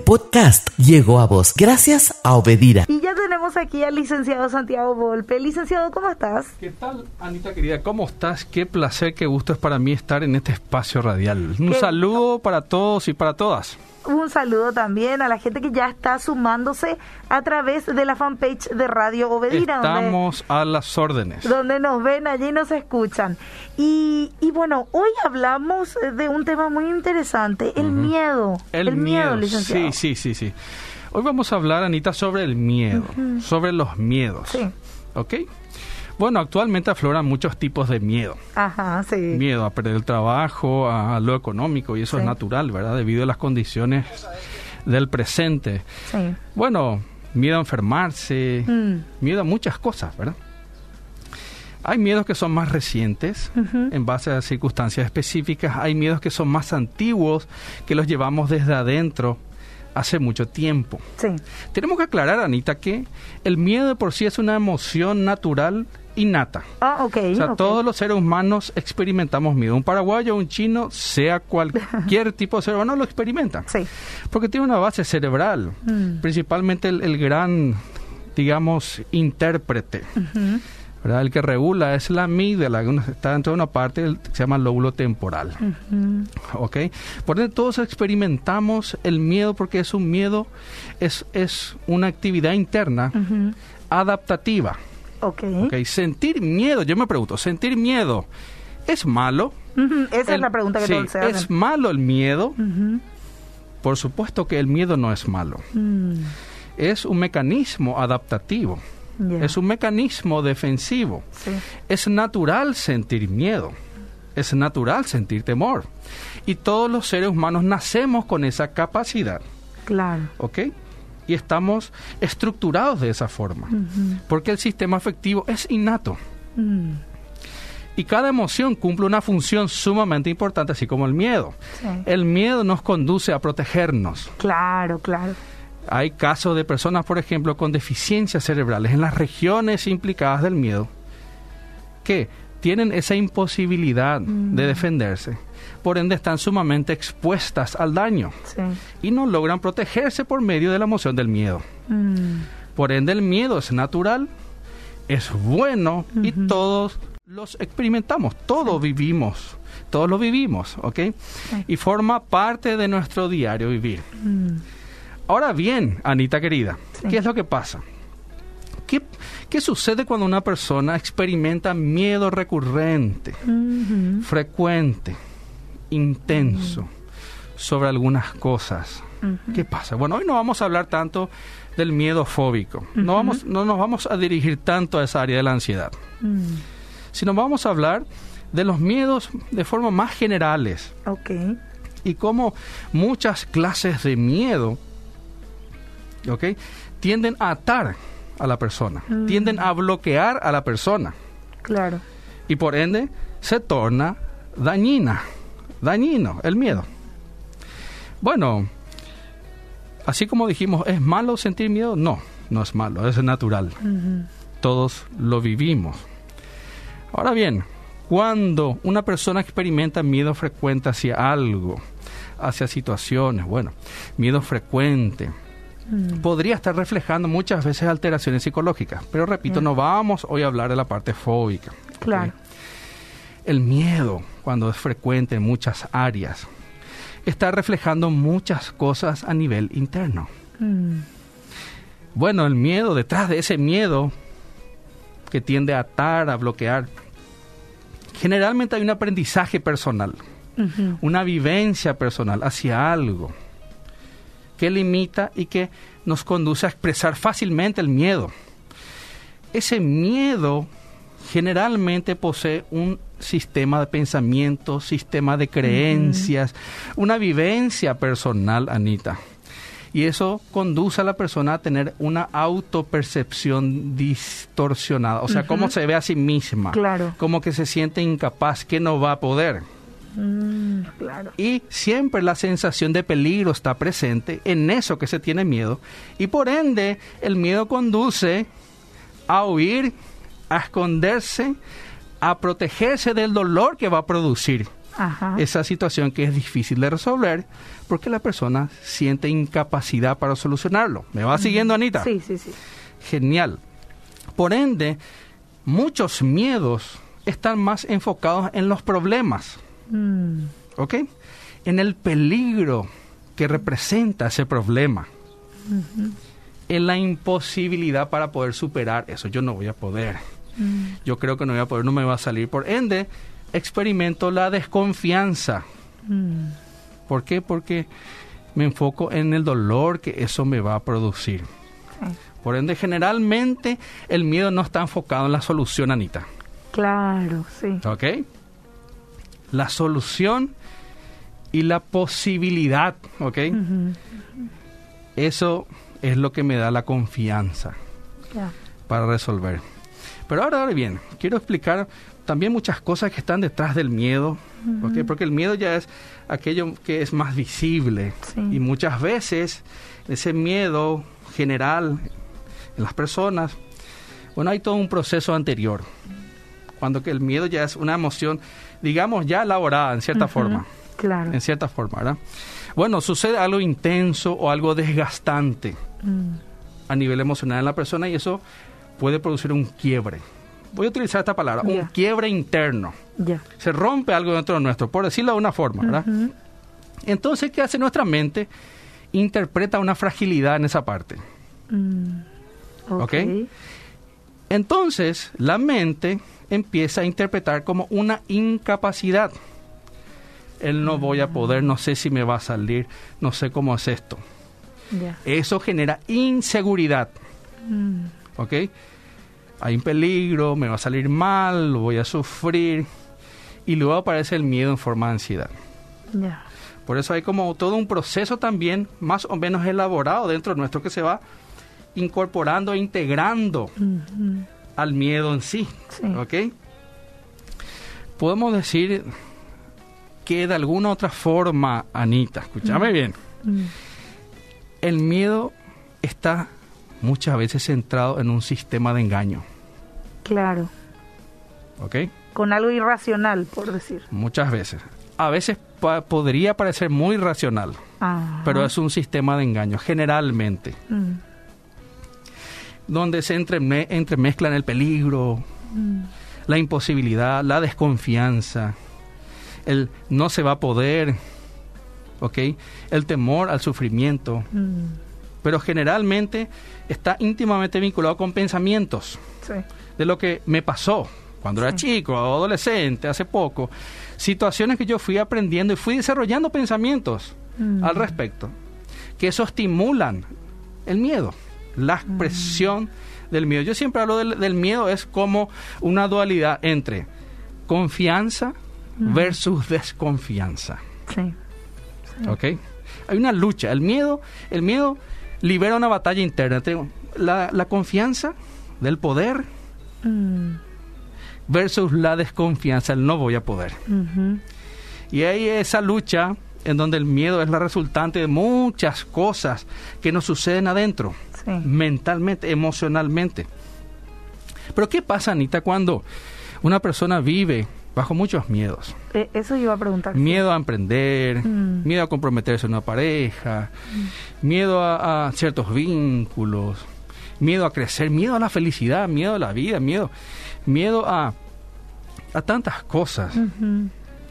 podcast llegó a vos gracias a Obedira. Y tenemos aquí al licenciado Santiago Volpe. Licenciado, ¿cómo estás? ¿Qué tal, Anita querida? ¿Cómo estás? Qué placer, qué gusto es para mí estar en este espacio radial. Un saludo para todos y para todas. Un saludo también a la gente que ya está sumándose a través de la fanpage de Radio Obedira. Estamos a las órdenes. Donde nos ven, allí nos escuchan. Y, y bueno, hoy hablamos de un tema muy interesante, el miedo. El, miedo, licenciado. Sí, sí, sí, sí. Hoy vamos a hablar, Anita, sobre el miedo, sobre los miedos. Sí. ¿Ok? Bueno, actualmente afloran muchos tipos de miedo. Ajá, sí. Miedo a perder el trabajo, a lo económico, y eso es natural, ¿verdad? Debido a las condiciones del presente. Sí. Bueno, miedo a enfermarse, mm. miedo a muchas cosas, ¿verdad? Hay miedos que son más recientes en base a circunstancias específicas, hay miedos que son más antiguos, que los llevamos desde adentro hace mucho tiempo. Sí. Tenemos que aclarar, Anita, que el miedo de por sí es una emoción natural innata. Ah, ok. O sea, todos los seres humanos experimentamos miedo. Un paraguayo, un chino, sea cualquier tipo de ser humano, lo experimenta. Sí. Porque tiene una base cerebral. Mm. Principalmente el, gran, digamos, intérprete. ¿Verdad? El que regula es la amígdala, está dentro de una parte que se llama lóbulo temporal. ¿Ok? Por ende, todos experimentamos el miedo porque es un miedo, es, es una actividad interna adaptativa. Okay. Sentir miedo, yo me pregunto, ¿sentir miedo es malo? Esa es la pregunta que sí, todos se ¿Es malo el miedo? Por supuesto que el miedo no es malo. Mm. Es un mecanismo adaptativo. Es un mecanismo defensivo. Es natural sentir miedo. Es natural sentir temor. Y todos los seres humanos nacemos con esa capacidad. Claro. ¿Ok? y estamos estructurados de esa forma, porque el sistema afectivo es innato. Mm. Y cada emoción cumple una función sumamente importante, así como el miedo. El miedo nos conduce a protegernos. Claro, claro. Hay casos de personas, por ejemplo, con deficiencias cerebrales en las regiones implicadas del miedo, que tienen esa imposibilidad de defenderse por ende están sumamente expuestas al daño y no logran protegerse por medio de la emoción del miedo. Mm. Por ende el miedo es natural, es bueno y todos los experimentamos, todos vivimos, todos lo vivimos, ¿ok? Y forma parte de nuestro diario vivir. Mm. Ahora bien, Anita querida, ¿qué es lo que pasa? ¿Qué, ¿Qué, sucede cuando una persona experimenta miedo recurrente, frecuente? intenso sobre algunas cosas. ¿Qué pasa? Bueno, hoy no vamos a hablar tanto del miedo fóbico. no, vamos, no nos vamos a dirigir tanto a esa área de la ansiedad. Mm. Sino vamos a hablar de los miedos de forma más generales. Okay. Y cómo muchas clases de miedo ¿okay? tienden a atar a la persona, mm. tienden a bloquear a la persona. Claro. Y por ende se torna dañina dañino, el miedo. Bueno, así como dijimos, ¿es malo sentir miedo? No, no es malo, es natural. Todos lo vivimos. Ahora bien, cuando una persona experimenta miedo frecuente hacia algo, hacia situaciones, bueno, miedo frecuente, mm. podría estar reflejando muchas veces alteraciones psicológicas. Pero repito, no vamos hoy a hablar de la parte fóbica. Claro. El miedo, cuando es frecuente en muchas áreas, está reflejando muchas cosas a nivel interno. Mm. Bueno, el miedo, detrás de ese miedo que tiende a atar, a bloquear, generalmente hay un aprendizaje personal, una vivencia personal hacia algo que limita y que nos conduce a expresar fácilmente el miedo. Ese miedo generalmente posee un sistema de pensamiento, sistema de creencias, una vivencia personal, Anita. Y eso conduce a la persona a tener una autopercepción distorsionada, o sea, cómo se ve a sí misma, claro. como que se siente incapaz, que no va a poder. Mm, y siempre la sensación de peligro está presente en eso que se tiene miedo. Y por ende, el miedo conduce a huir, a esconderse, a protegerse del dolor que va a producir Ajá. esa situación que es difícil de resolver porque la persona siente incapacidad para solucionarlo. ¿Me va siguiendo, Anita? Sí, sí, sí. Genial. Por ende, muchos miedos están más enfocados en los problemas, Mm, ¿ok? En el peligro que representa ese problema. En la imposibilidad para poder superar eso. Yo no voy a poder. mm, Yo creo que no voy a poder, no me va a salir. Por ende, experimento la desconfianza. mm. ¿Por qué? Porque me enfoco en el dolor que eso me va a producir. Por ende, generalmente el miedo no está enfocado en la solución, Anita. Claro, sí. ¿Ok? La solución y la posibilidad, ¿ok? Eso es lo que me da la confianza para resolver. Pero ahora, ahora bien, quiero explicar también muchas cosas que están detrás del miedo, ¿ok? Porque el miedo ya es aquello que es más visible. Sí. Y muchas veces ese miedo general en las personas, bueno, hay todo un proceso anterior. Cuando que el miedo ya es una emoción, digamos, ya elaborada en cierta forma. Claro. En cierta forma, ¿verdad? Bueno, sucede algo intenso o algo desgastante Mm, a nivel emocional en la persona y eso puede producir un quiebre. Voy a utilizar esta palabra, un quiebre interno. Ya. Se rompe algo dentro de nuestro, por decirlo de una forma, ¿verdad? Entonces, ¿qué hace nuestra mente? Interpreta una fragilidad en esa parte. mm. Ok. Entonces, la mente empieza a interpretar como una incapacidad. El no voy a poder, no sé si me va a salir, no sé cómo es esto. Ya. Eso genera inseguridad, Mm, ¿ok? Hay un peligro, me va a salir mal, lo voy a sufrir. Y luego aparece el miedo en forma de ansiedad. ya. Por eso hay como todo un proceso también más o menos elaborado dentro nuestro que se va incorporando e integrando Ujú, al miedo en sí. Sí. ¿Ok? Podemos decir que de alguna otra forma, Anita, escúchame bien, mm, el miedo está muchas veces centrado en un sistema de engaño. Claro. ¿Ok? Con algo irracional, por decir. Muchas veces. A veces pa- podría parecer muy racional, Ajá. pero es un sistema de engaño, generalmente. Mm, donde se entreme- entremezclan el peligro, mm, la imposibilidad, la desconfianza, el no se va a poder, ¿ok? El temor al sufrimiento, mm, pero generalmente está íntimamente vinculado con pensamientos sí. de lo que me pasó cuando era chico, adolescente, hace poco, situaciones que yo fui aprendiendo y fui desarrollando pensamientos Mm. al respecto, que eso estimulan el miedo, la expresión del miedo. Yo siempre hablo del, del miedo, es como una dualidad entre confianza versus desconfianza. Sí. ¿Ok? Hay una lucha. El miedo, el miedo libera una batalla interna. La, la confianza del poder Mm, versus la desconfianza, el no voy a poder. Y hay esa lucha en donde el miedo es la resultante de muchas cosas que nos suceden adentro, Sí. mentalmente, emocionalmente. Pero ¿qué pasa, Anita, cuando una persona vive bajo muchos miedos? Eh, eso iba a preguntar. Miedo a emprender, Mm. miedo a comprometerse en una pareja, miedo a, a ciertos vínculos, miedo a crecer, miedo a la felicidad, miedo a la vida, miedo, miedo a, a tantas cosas.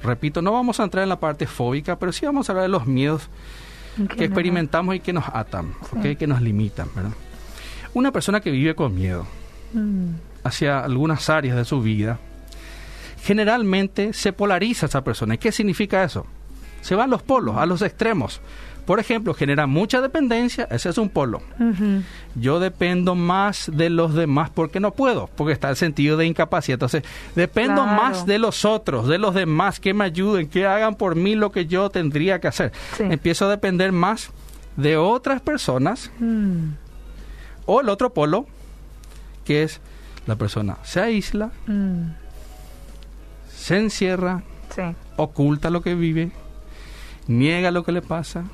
Repito, no vamos a entrar en la parte fóbica, pero sí vamos a hablar de los miedos que experimentamos y que nos atan, que nos limitan. ¿verdad? Una persona que vive con miedo Mm, hacia algunas áreas de su vida, generalmente se polariza esa persona. ¿Y qué significa eso? Se van los polos, a los extremos. Por ejemplo, genera mucha dependencia, ese es un polo. Yo dependo más de los demás porque no puedo, porque está el sentido de incapacidad. Entonces, dependo Claro. más de los otros, de los demás, que me ayuden, que hagan por mí lo que yo tendría que hacer. Sí. Empiezo a depender más de otras personas mm, o el otro polo, que es la persona se aísla, mm, se encierra, Sí. oculta lo que vive, niega lo que le pasa,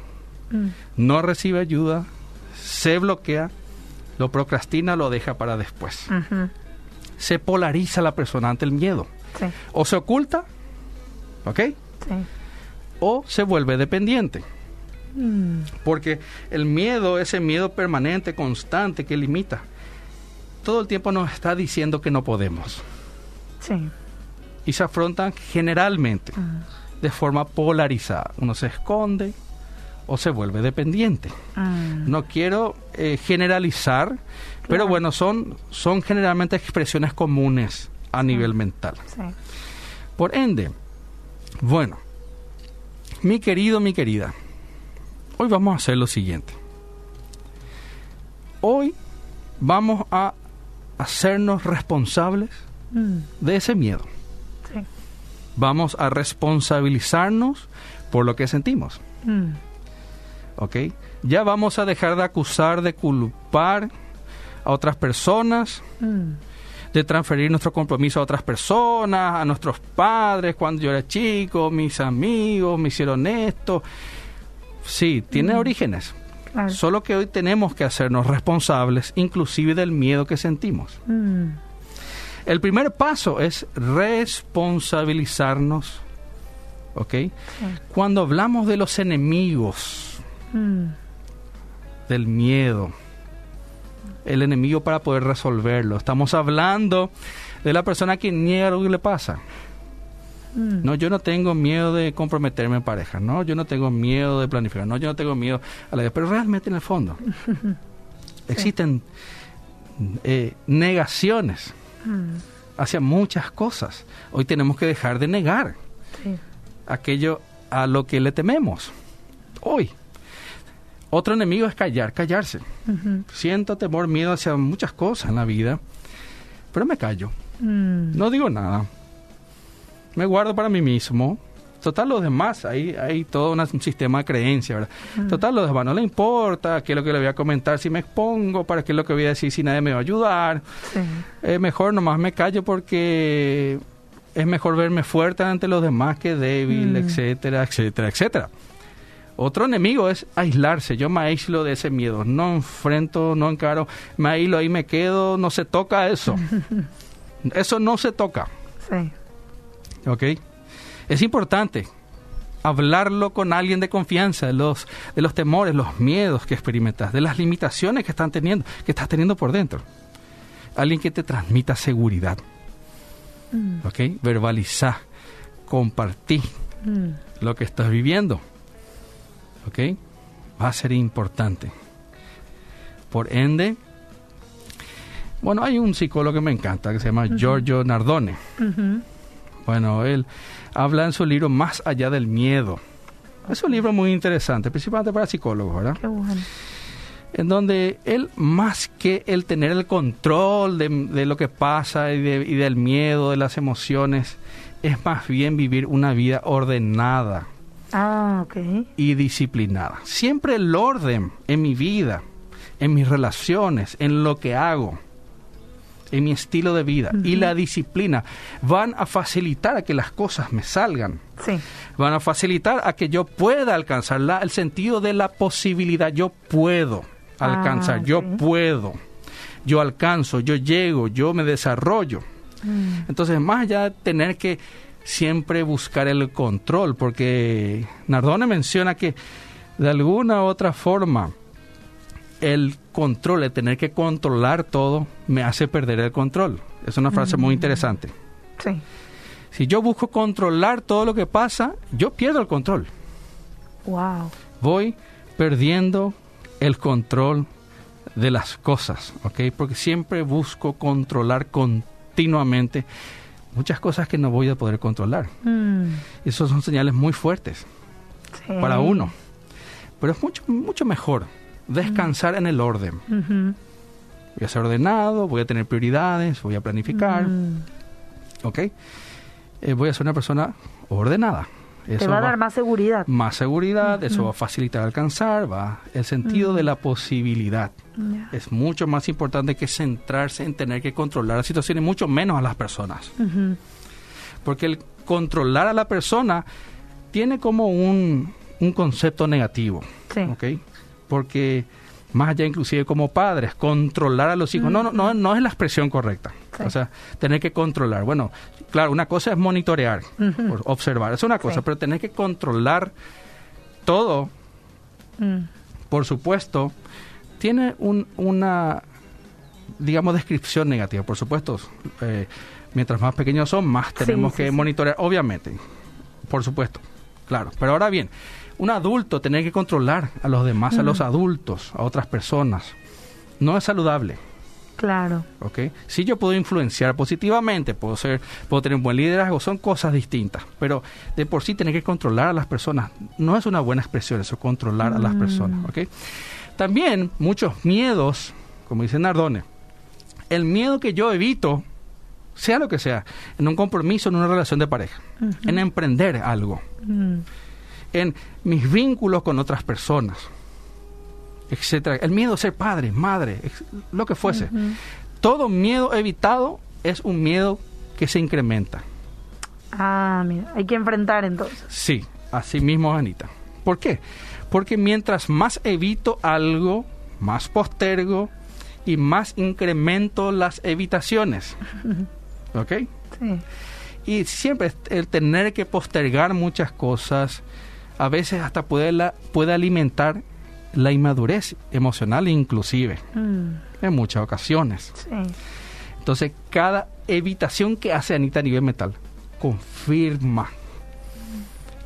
Mm, no recibe ayuda, se bloquea, lo procrastina, lo deja para después. Se polariza la persona ante el miedo. Sí. O se oculta, ¿ok? Sí. o se vuelve dependiente. Mm, Porque el miedo, ese miedo permanente, constante, que limita, todo el tiempo nos está diciendo que no podemos. sí. Y se afrontan generalmente Mm, de forma polarizada. Uno se esconde o se vuelve dependiente. mm, No quiero eh, generalizar, pero bueno, son, son generalmente expresiones comunes a nivel mental. sí. Por ende, bueno, mi querido, mi querida, hoy vamos a hacer lo siguiente. Hoy vamos a hacernos responsables Mm, de ese miedo. sí. Vamos a responsabilizarnos por lo que sentimos. Mm, ¿Ok? Ya vamos a dejar de acusar, de culpar a otras personas, mm, de transferir nuestro compromiso a otras personas, a nuestros padres cuando yo era chico, mis amigos me hicieron esto. Sí, tiene orígenes. claro. Solo que hoy tenemos que hacernos responsables, inclusive del miedo que sentimos. Mm, El primer paso es responsabilizarnos. ¿Ok? Cuando hablamos de los enemigos mm, del miedo, el enemigo para poder resolverlo, estamos hablando de la persona que niega lo que le pasa. mm, No, yo no tengo miedo de comprometerme en pareja. No, yo no tengo miedo de planificar. No, yo no tengo miedo a la Pero realmente en el fondo existen eh, negaciones mm, hacia muchas cosas. Hoy tenemos que dejar de negar sí. aquello a lo que le tememos. Hoy. Otro enemigo es callar, callarse. Siento temor, miedo hacia muchas cosas en la vida, pero me callo. mm, No digo nada. Me guardo para mí mismo. Total, los demás, ahí hay todo una- un sistema de creencia, ¿verdad? Total, los demás no le importa qué es lo que le voy a comentar si me expongo, para qué es lo que voy a decir si nadie me va a ayudar. sí. Eh, mejor nomás me callo porque es mejor verme fuerte ante los demás que débil, Mm. etcétera, etcétera, etcétera. Otro enemigo es aislarse. Yo me aíslo de ese miedo. No enfrento, no encaro. Me aíslo ahí, me quedo. No se toca eso. eso no se toca. Sí. ¿Ok? Es importante hablarlo con alguien de confianza de los, de los temores, los miedos que experimentas, de las limitaciones que están teniendo, que estás teniendo por dentro. Alguien que te transmita seguridad. Mm, ¿Ok? Verbalizar, compartir mm, lo que estás viviendo. ¿Ok? Va a ser importante. Por ende, bueno, hay un psicólogo que me encanta que se llama Giorgio Nardone. ujú, Bueno, él habla en su libro Más allá del miedo. Es un libro muy interesante, principalmente para psicólogos, ¿verdad? Qué bueno. En donde él, más que el tener el control de, de lo que pasa y, de- y del miedo, de las emociones, es más bien vivir una vida ordenada Ah, y disciplinada. Siempre el orden en mi vida, en mis relaciones, en lo que hago, en mi estilo de vida y la disciplina van a facilitar a que las cosas me salgan. Sí. Van a facilitar a que yo pueda alcanzar la- el sentido de la posibilidad. Yo puedo alcanzar, Ah, yo sí. puedo, yo alcanzo, yo llego, yo me desarrollo. Mm, Entonces, más allá de tener que siempre buscar el control, porque Nardone menciona que de alguna u otra forma el control, el tener que controlar todo, me hace perder el control. Es una frase muy interesante. Sí. Si yo busco controlar todo lo que pasa, yo pierdo el control. Wow. Voy perdiendo el control de las cosas, ¿ok? Porque siempre busco controlar continuamente muchas cosas que no voy a poder controlar. Mm, Esos son señales muy fuertes sí. para uno. Pero es mucho, mucho mejor descansar en el orden. Voy a ser ordenado, voy a tener prioridades, voy a planificar, mm. ¿ok? Eh, voy a ser una persona ordenada. Te va a dar más seguridad. más seguridad, eso va a facilitar alcanzar, va el sentido de la posibilidad. Es mucho más importante que centrarse en tener que controlar las situaciones, mucho menos a las personas. Porque el controlar a la persona tiene como un, un concepto negativo, Sí. ¿ok? Porque más allá inclusive como padres, controlar a los hijos, no, no, no, no es la expresión correcta. Sí. O sea, tener que controlar. Bueno, claro, una cosa es monitorear, observar, es una cosa, Sí. pero tener que controlar todo, Mm, por supuesto, tiene un- una, digamos, descripción negativa. Por supuesto, eh, mientras más pequeños son, más tenemos sí, que monitorear, obviamente, por supuesto, claro. Pero ahora bien, un adulto tener que controlar a los demás, a los adultos, a otras personas, no es saludable. Claro. ¿ok? Si yo puedo influenciar positivamente, puedo ser, puedo tener un buen liderazgo, son cosas distintas. Pero de por sí tener que controlar a las personas no es una buena expresión, eso controlar a las Mm. personas, ¿ok? También muchos miedos, como dice Nardone, el miedo que yo evito, sea lo que sea, en un compromiso, en una relación de pareja, en emprender algo, Mm, en mis vínculos con otras personas, etcétera. El miedo a ser padre, madre, lo que fuese. Todo miedo evitado es un miedo que se incrementa. Ah, mira, hay que enfrentar entonces. Sí, así mismo, Anita. ¿Por qué? Porque mientras más evito algo, más postergo y más incremento las evitaciones. ¿Ok? Sí. Y siempre el tener que postergar muchas cosas, a veces hasta puede, la- puede alimentar la inmadurez emocional inclusive, Mm, en muchas ocasiones. sí. Entonces, cada evitación que hace Anita a nivel mental confirma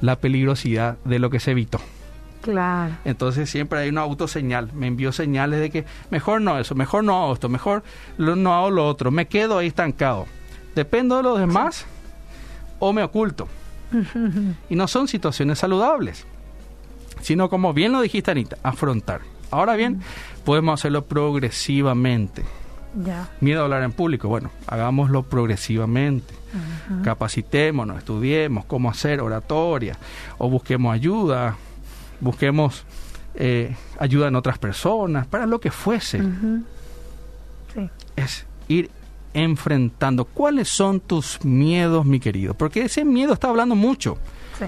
la peligrosidad de lo que se evitó. Claro. Entonces siempre hay una autoseñal. Me envió señales de que mejor no eso, mejor no hago esto, mejor lo- no hago lo otro. Me quedo ahí estancado. Dependo de los demás o me oculto. Y no son situaciones saludables, sino como bien lo dijiste Anita, afrontar. Ahora bien, podemos hacerlo progresivamente. Ya. Miedo a hablar en público, bueno, hagámoslo progresivamente. Capacitémonos, estudiemos cómo hacer oratoria o busquemos ayuda, busquemos eh, ayuda en otras personas, para lo que fuese. Sí. Es ir enfrentando cuáles son tus miedos, mi querido, porque ese miedo está hablando mucho Sí.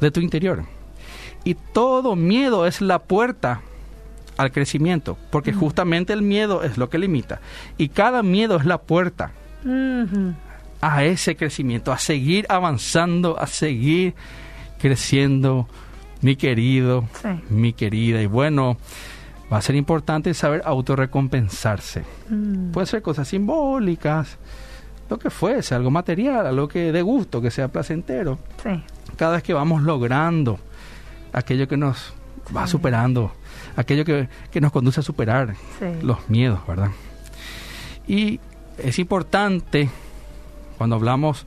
de tu interior. Y todo miedo es la puerta al crecimiento, porque justamente el miedo es lo que limita. Y cada miedo es la puerta a ese crecimiento, a seguir avanzando, a seguir creciendo, mi querido, Sí. mi querida. Y bueno, va a ser importante saber autorrecompensarse. Mm, Puede ser cosas simbólicas, lo que fuese, algo material, algo que de gusto, que sea placentero. Sí. Cada vez que vamos logrando aquello que nos va superando, aquello que, que nos conduce a superar Sí. los miedos, ¿verdad? Y es importante cuando hablamos,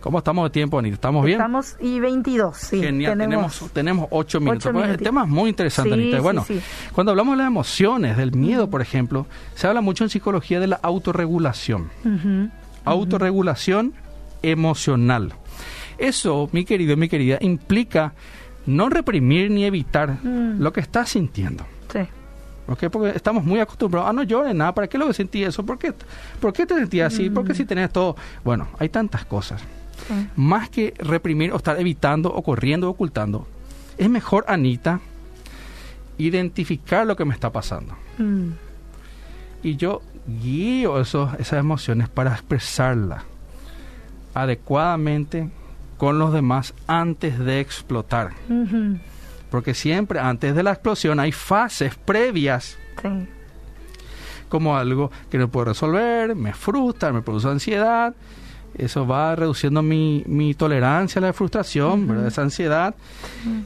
¿cómo estamos de tiempo, Anita? ¿Estamos bien? Estamos y 22, sí. Genial, tenemos, tenemos ocho minutos. ocho Pues, el tema es muy interesante, Sí, Anita. Bueno, sí. cuando hablamos de las emociones, del miedo, por ejemplo, se habla mucho en psicología de la autorregulación. Ujú. Autorregulación emocional. Eso, mi querido y mi querida, implica no reprimir ni evitar Mm. lo que estás sintiendo. Sí. ¿ok? Porque estamos muy acostumbrados. Ah, no llores nada. ¿Para qué lo que sentí eso? ¿Por qué, ¿Por qué te sentías así? ¿Por qué si tenés todo? Bueno, hay tantas cosas. Sí. Más que reprimir o estar evitando o corriendo o ocultando, es mejor, Anita, identificar lo que me está pasando. Mm, Y yo guío esos, esas emociones para expresarlas adecuadamente con los demás antes de explotar. Porque siempre antes de la explosión hay fases previas Sí. como algo que no puedo resolver, me frustra, me produce ansiedad. Eso va reduciendo mi, mi tolerancia a la frustración, ¿verdad? esa ansiedad,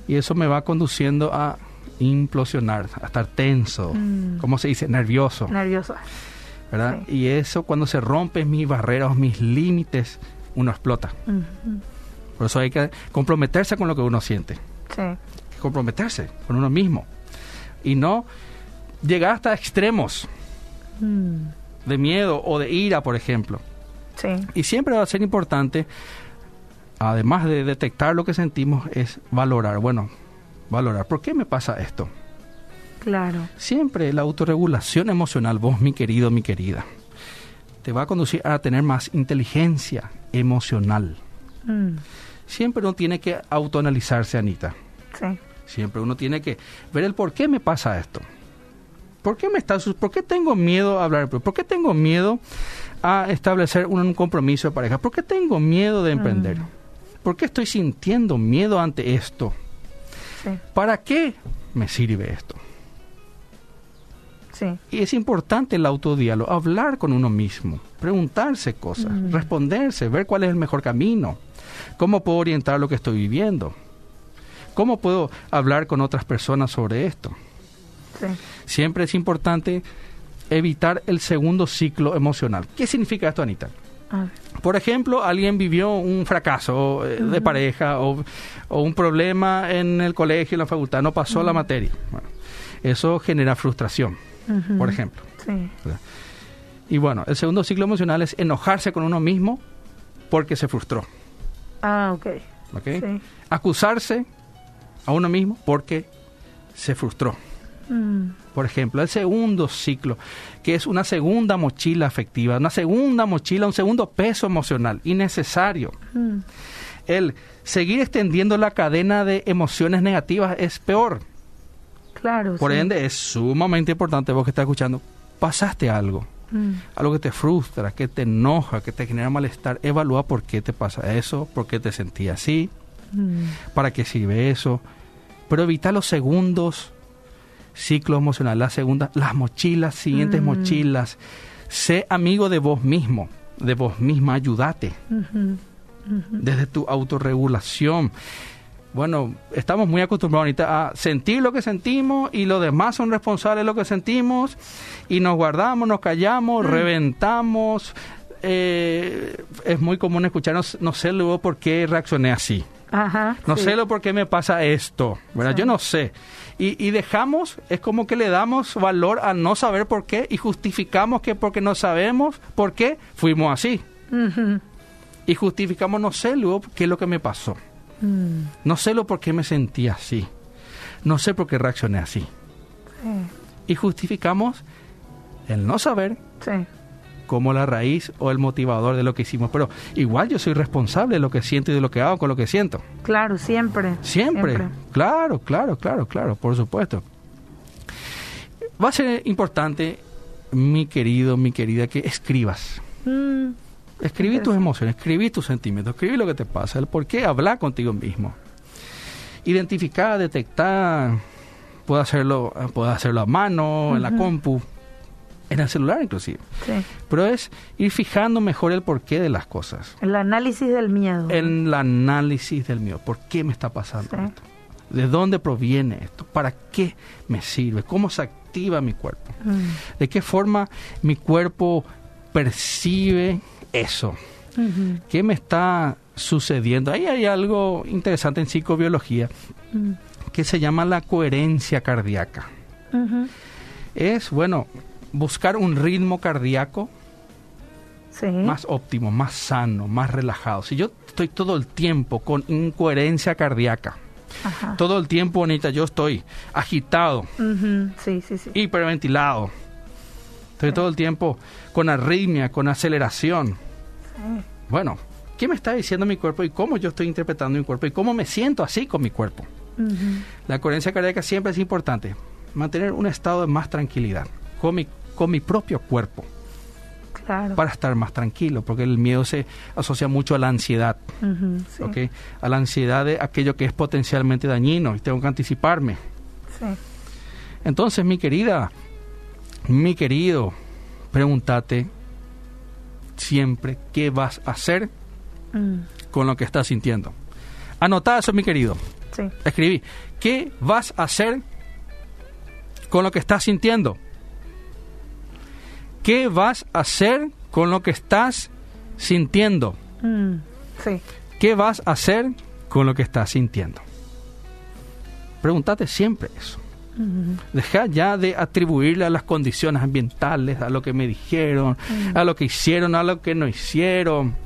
y eso me va conduciendo a implosionar, a estar tenso, Mm. ¿cómo se dice? Nervioso, Nervioso. ¿verdad? Sí. Y eso cuando se rompen mis barreras, mis límites, uno explota. Por eso hay que comprometerse con lo que uno siente, Sí. comprometerse con uno mismo, y no llegar hasta extremos Mm, de miedo o de ira, por ejemplo. Sí. Y siempre va a ser importante, además de detectar lo que sentimos, es valorar. Bueno, valorar. ¿Por qué me pasa esto? Claro. Siempre la autorregulación emocional, vos, mi querido, mi querida, te va a conducir a tener más inteligencia emocional. Mm, Siempre uno tiene que autoanalizarse, Anita. Sí. Siempre uno tiene que ver el por qué me pasa esto. ¿Por qué me está por qué tengo miedo a hablar? ¿Por qué tengo miedo a establecer un compromiso de pareja. ¿Por qué tengo miedo de emprender? Mm. ¿Por qué estoy sintiendo miedo ante esto? Sí, ¿Para qué me sirve esto? sí. Y es importante el autodiálogo, hablar con uno mismo, preguntarse cosas, Mm. responderse, ver cuál es el mejor camino, cómo puedo orientar lo que estoy viviendo, cómo puedo hablar con otras personas sobre esto. sí. Siempre es importante evitar el segundo ciclo emocional. ¿Qué significa esto, Anita? Por ejemplo, alguien vivió un fracaso eh, de pareja o, o un problema en el colegio, en la facultad, no pasó la materia. Bueno, eso genera frustración, por ejemplo. Sí, Y bueno, el segundo ciclo emocional es enojarse con uno mismo porque se frustró. ah, ok. ¿ok? Sí. Acusarse a uno mismo porque se frustró. Por ejemplo, el segundo ciclo, que es una segunda mochila afectiva, una segunda mochila, un segundo peso emocional innecesario. mm. El seguir extendiendo la cadena de emociones negativas es peor. Claro. Por sí. ende, es sumamente importante, vos que estás escuchando, pasaste algo, Mm, algo que te frustra, que te enoja, que te genera malestar, evalúa por qué te pasa eso, por qué te sentías así, mm. para qué sirve eso. Pero evita los segundos ciclos emocionales, las segundas, las mochilas, siguientes Mm. mochilas. Sé amigo de vos mismo, de vos misma, ayúdate desde tu autorregulación. Bueno, estamos muy acostumbrados ahorita a sentir lo que sentimos y los demás son responsables de lo que sentimos y nos guardamos, nos callamos, reventamos. Eh, es muy común escucharnos, no sé luego por qué reaccioné así. Ajá. No sí. sé lo por qué me pasa esto, ¿verdad? Sí. Yo no sé. Y, y dejamos, es como que le damos valor a no saber por qué y justificamos que porque no sabemos por qué fuimos así. Y justificamos, no sé luego qué es lo que me pasó. Mm, No sé lo por qué me sentí así. No sé por qué reaccioné así. sí, Y justificamos el no saber sí. Como la raíz o el motivador de lo que hicimos. Pero igual yo soy responsable de lo que siento y de lo que hago con lo que siento. Claro, siempre. Siempre. Claro, claro, claro, claro, por supuesto. Va a ser importante, mi querido, mi querida, que escribas. Mm, Escribí tus emociones, escribí tus sentimientos, escribí lo que te pasa, el por qué, hablar contigo mismo. Identificar, detectar, puedo hacerlo, puedo hacerlo a mano, en la compu, en el celular inclusive. sí. Pero es ir fijando mejor el porqué de las cosas. El análisis del miedo. En el análisis del mío. ¿Por qué me está pasando Sí. esto? ¿De dónde proviene esto? ¿Para qué me sirve? ¿Cómo se activa mi cuerpo? Mm, ¿De qué forma mi cuerpo percibe eso? ¿Qué me está sucediendo? Ahí hay algo interesante en psicobiología mm, que se llama la coherencia cardíaca. Es, bueno, buscar un ritmo cardíaco Sí. más óptimo, más sano, más relajado. Si yo estoy todo el tiempo con incoherencia cardíaca, Ajá. todo el tiempo, bonita, yo estoy agitado, sí, sí. hiperventilado, estoy todo el tiempo con arritmia, con aceleración. Bueno, ¿qué me está diciendo mi cuerpo y cómo yo estoy interpretando mi cuerpo y cómo me siento así con mi cuerpo? La coherencia cardíaca siempre es importante. Mantener un estado de más tranquilidad con mi, con mi propio cuerpo Claro. para estar más tranquilo, porque el miedo se asocia mucho a la ansiedad. A la ansiedad de aquello que es potencialmente dañino y tengo que anticiparme. sí. Entonces, mi querida, mi querido, pregúntate siempre qué vas a hacer Mm, con lo que estás sintiendo. Anotá eso, mi querido. sí. Escribí, ¿qué vas a hacer con lo que estás sintiendo? ¿Qué vas a hacer con lo que estás sintiendo? Mm, sí. ¿Qué vas a hacer con lo que estás sintiendo? Pregúntate siempre eso. Ujú, Deja ya de atribuirle a las condiciones ambientales, a lo que me dijeron, a lo que hicieron, a lo que no hicieron.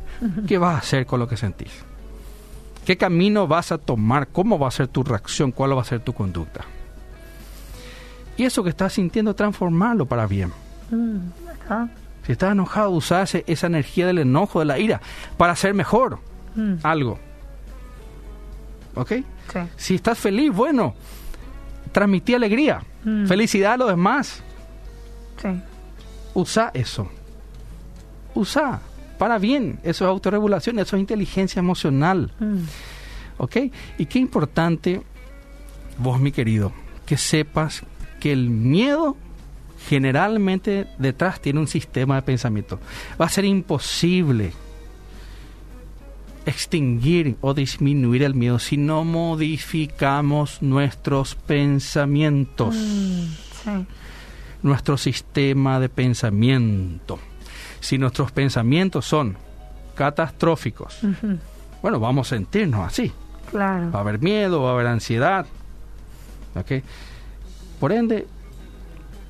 ¿Qué vas a hacer con lo que sentís? ¿Qué camino vas a tomar? ¿Cómo va a ser tu reacción? ¿Cuál va a ser tu conducta? Y eso que estás sintiendo, transformarlo para bien. mm, ajá, Si estás enojado, ese- esa energía del enojo, de la ira, para hacer mejor mm, algo. ¿Ok? sí. Si estás feliz, bueno, transmití alegría, Mm. felicidad a los demás. Sí. Usa eso. usa para bien. Eso es autorregulación, eso es inteligencia emocional. Mm. ¿Ok? Y qué importante, vos mi querido, que sepas que el miedo generalmente detrás tiene un sistema de pensamiento. Va a ser imposible extinguir o disminuir el miedo si no modificamos nuestros pensamientos, Mm, sí. nuestro sistema de pensamiento. Si nuestros pensamientos son catastróficos, bueno, vamos a sentirnos así. Claro. Va a haber miedo, va a haber ansiedad. ¿ok? Por ende,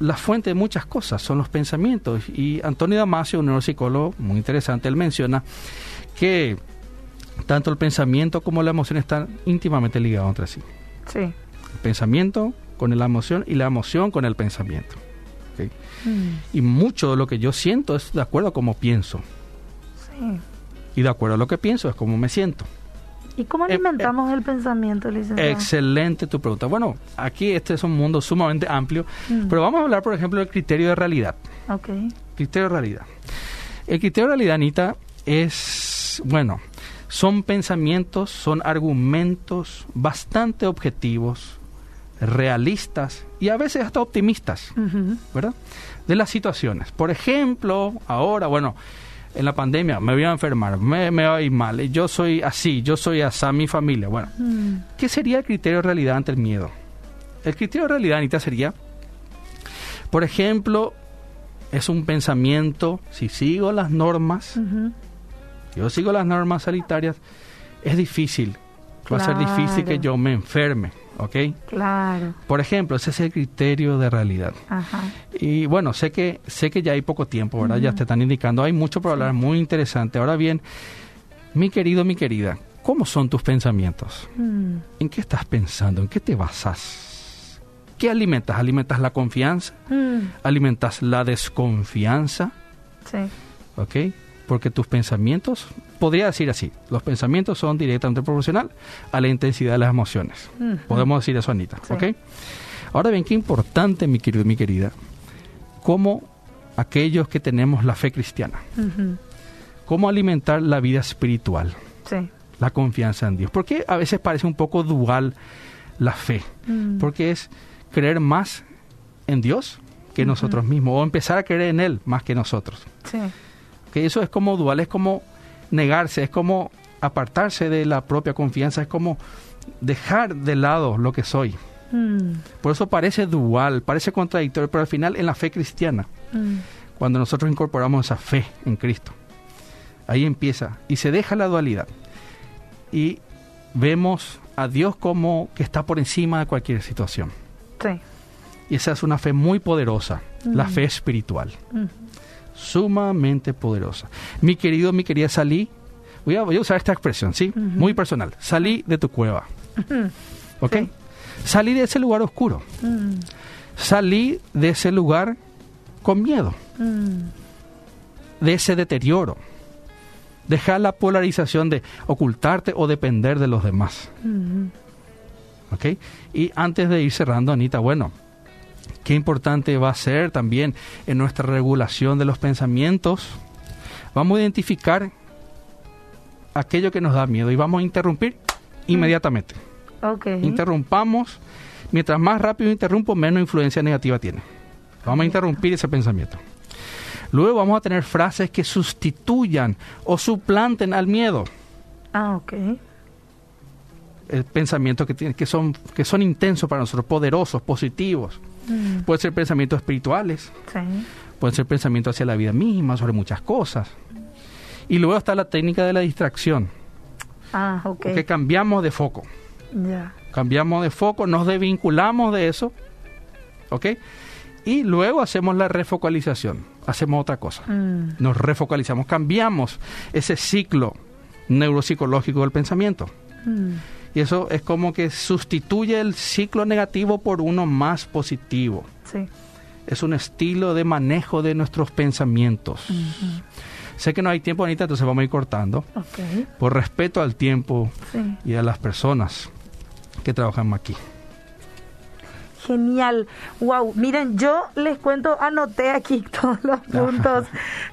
la fuente de muchas cosas son los pensamientos. Y Antonio Damasio, un neuropsicólogo muy interesante, él menciona que tanto el pensamiento como la emoción están íntimamente ligados entre sí. Sí. El pensamiento con la emoción y la emoción con el pensamiento. Mm, Y mucho de lo que yo siento es de acuerdo a cómo pienso. sí. Y de acuerdo a lo que pienso es cómo me siento. ¿Y cómo Eh, alimentamos el pensamiento, licenciado? Excelente tu pregunta. Bueno, aquí este es un mundo sumamente amplio, Mm. pero vamos a hablar, por ejemplo, del criterio de realidad. Ok. Criterio de realidad. El criterio de realidad, Anita, es, bueno, son pensamientos, son argumentos bastante objetivos, realistas y a veces hasta optimistas, ¿verdad? De las situaciones. Por ejemplo, ahora, bueno, en la pandemia me voy a enfermar, me, me va a ir mal, yo soy así, yo soy así, mi familia. Bueno, mm, ¿Qué sería el criterio de realidad ante el miedo? El criterio de realidad, Anita, sería, por ejemplo, es un pensamiento, si sigo las normas, yo sigo las normas sanitarias, es difícil, va a ser difícil que yo me enferme, ¿ok? Claro. Por ejemplo, ese es el criterio de realidad. Ajá. Y bueno, sé que sé que ya hay poco tiempo, ¿verdad? Ya te están indicando, hay mucho por hablar, muy interesante. Ahora bien, mi querido, mi querida, ¿cómo son tus pensamientos? Mm, ¿En qué estás pensando? ¿En qué te basas? ¿Qué alimentas? ¿Alimentas la confianza? mm, ¿Alimentas la desconfianza? sí. ¿Ok? Porque tus pensamientos, podría decir así, los pensamientos son directamente proporcional a la intensidad de las emociones. Podemos decir eso, Anita. Sí. ¿Ok? Ahora bien, qué importante, mi querido y mi querida, cómo aquellos que tenemos la fe cristiana, cómo alimentar la vida espiritual, Sí. la confianza en Dios. Porque a veces parece un poco dual la fe. Mm, porque es creer más en Dios que nosotros mismos, o empezar a creer en Él más que nosotros. Sí. Que eso es como dual, es como negarse, es como apartarse de la propia confianza, es como dejar de lado lo que soy. Mm, Por eso parece dual, parece contradictorio, pero al final en la fe cristiana, mm, cuando nosotros incorporamos esa fe en Cristo, ahí empieza y se deja la dualidad. Y vemos a Dios como que está por encima de cualquier situación. Sí. Y esa es una fe muy poderosa, la Ujú. fe espiritual, Mm, sumamente poderosa. Mi querido, mi querida, salí, voy a, voy a usar esta expresión, ¿sí? Muy personal. Salí de tu cueva, ¿ok? Sí. Salí de ese lugar oscuro, mm, salí de ese lugar con miedo, mm, de ese deterioro. Dejar la polarización de ocultarte o depender de los demás. ¿ok? Y antes de ir cerrando, Anita, bueno, qué importante va a ser también en nuestra regulación de los pensamientos. Vamos a identificar aquello que nos da miedo y vamos a interrumpir inmediatamente. Ok. Interrumpamos. Mientras más rápido interrumpo, menos influencia negativa tiene. Vamos a interrumpir ese pensamiento. Luego vamos a tener frases que sustituyan o suplanten al miedo. Ah, ok. El pensamiento que, tiene, que, son, que son intensos para nosotros, poderosos, positivos. Mm, Pueden ser pensamientos espirituales, Sí. pueden ser pensamientos hacia la vida misma, sobre muchas cosas. Y luego está la técnica de la distracción, Ah, ok. que cambiamos de foco. Ya. Cambiamos de foco, nos desvinculamos de eso, ¿ok? Y luego hacemos la refocalización, hacemos otra cosa. Mm, Nos refocalizamos, cambiamos ese ciclo neuropsicológico del pensamiento. mm, Y eso es como que sustituye el ciclo negativo por uno más positivo. Sí. Es un estilo de manejo de nuestros pensamientos. Sé que no hay tiempo, Anita, entonces vamos a ir cortando. Ok. Por respeto al tiempo Sí. y a las personas que trabajan aquí. Genial. Wow, miren, yo les cuento, anoté aquí todos los puntos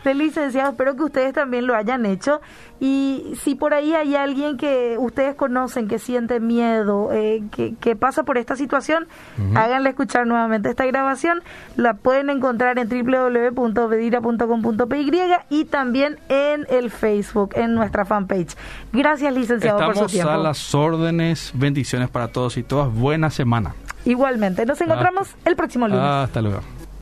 del licenciado, espero que ustedes también lo hayan hecho. Y si por ahí hay alguien que ustedes conocen que siente miedo, eh, que, pasa por esta situación, háganle escuchar nuevamente esta grabación. La pueden encontrar en www.vedira.com.py y también en el Facebook, en nuestra fanpage. Gracias, licenciado, por su tiempo. a las órdenes. Bendiciones para todos y todas. Buena semana. Igualmente. Nos encontramos el próximo lunes. Hasta luego.